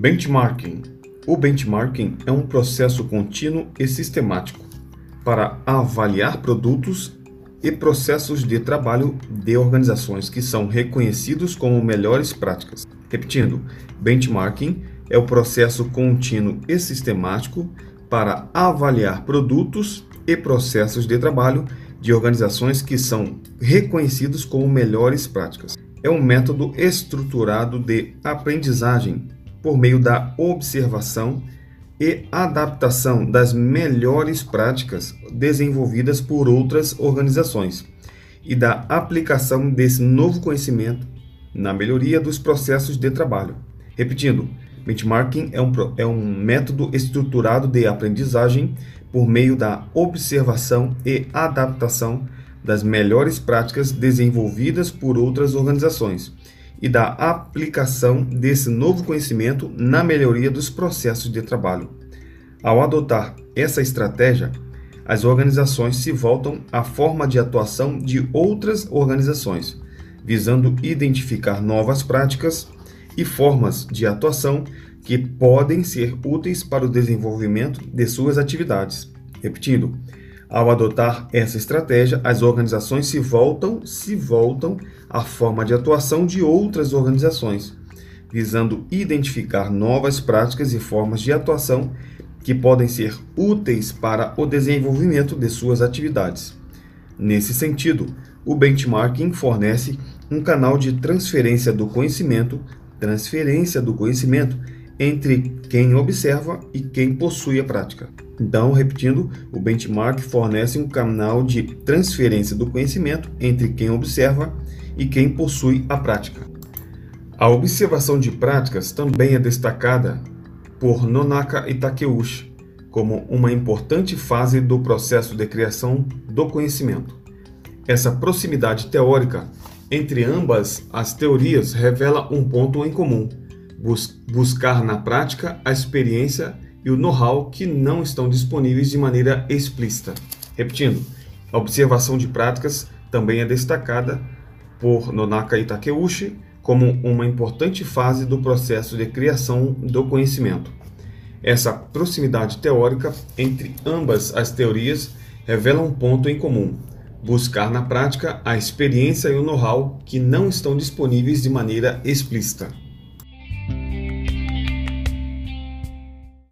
Benchmarking. O benchmarking é um processo contínuo e sistemático para avaliar produtos e processos de trabalho de organizações que são reconhecidos como melhores práticas. Repetindo, benchmarking é o processo contínuo e sistemático para avaliar produtos e processos de trabalho de organizações que são reconhecidos como melhores práticas. É um método estruturado de aprendizagem por meio da observação e adaptação das melhores práticas desenvolvidas por outras organizações e da aplicação desse novo conhecimento na melhoria dos processos de trabalho. Repetindo, benchmarking é um, é um método estruturado de aprendizagem por meio da observação e adaptação das melhores práticas desenvolvidas por outras organizações e da aplicação desse novo conhecimento na melhoria dos processos de trabalho. Ao adotar essa estratégia, as organizações se voltam à forma de atuação de outras organizações, visando identificar novas práticas e formas de atuação que podem ser úteis para o desenvolvimento de suas atividades. Repetindo, ao adotar essa estratégia, as organizações se voltam, se voltam à forma de atuação de outras organizações, visando identificar novas práticas e formas de atuação que podem ser úteis para o desenvolvimento de suas atividades. Nesse sentido, o benchmarking fornece um canal de transferência do conhecimento, transferência do conhecimento entre quem observa e quem possui a prática. Então, repetindo, o benchmark fornece um canal de transferência do conhecimento entre quem observa e quem possui a prática. A observação de práticas também é destacada por Nonaka e Takeuchi como uma importante fase do processo de criação do conhecimento. Essa proximidade teórica entre ambas as teorias revela um ponto em comum bus buscar na prática a experiência e o know-how que não estão disponíveis de maneira explícita. Repetindo, a observação de práticas também é destacada por Nonaka e Takeuchi como uma importante fase do processo de criação do conhecimento. Essa proximidade teórica entre ambas as teorias revela um ponto em comum: buscar na prática a experiência e o know-how que não estão disponíveis de maneira explícita.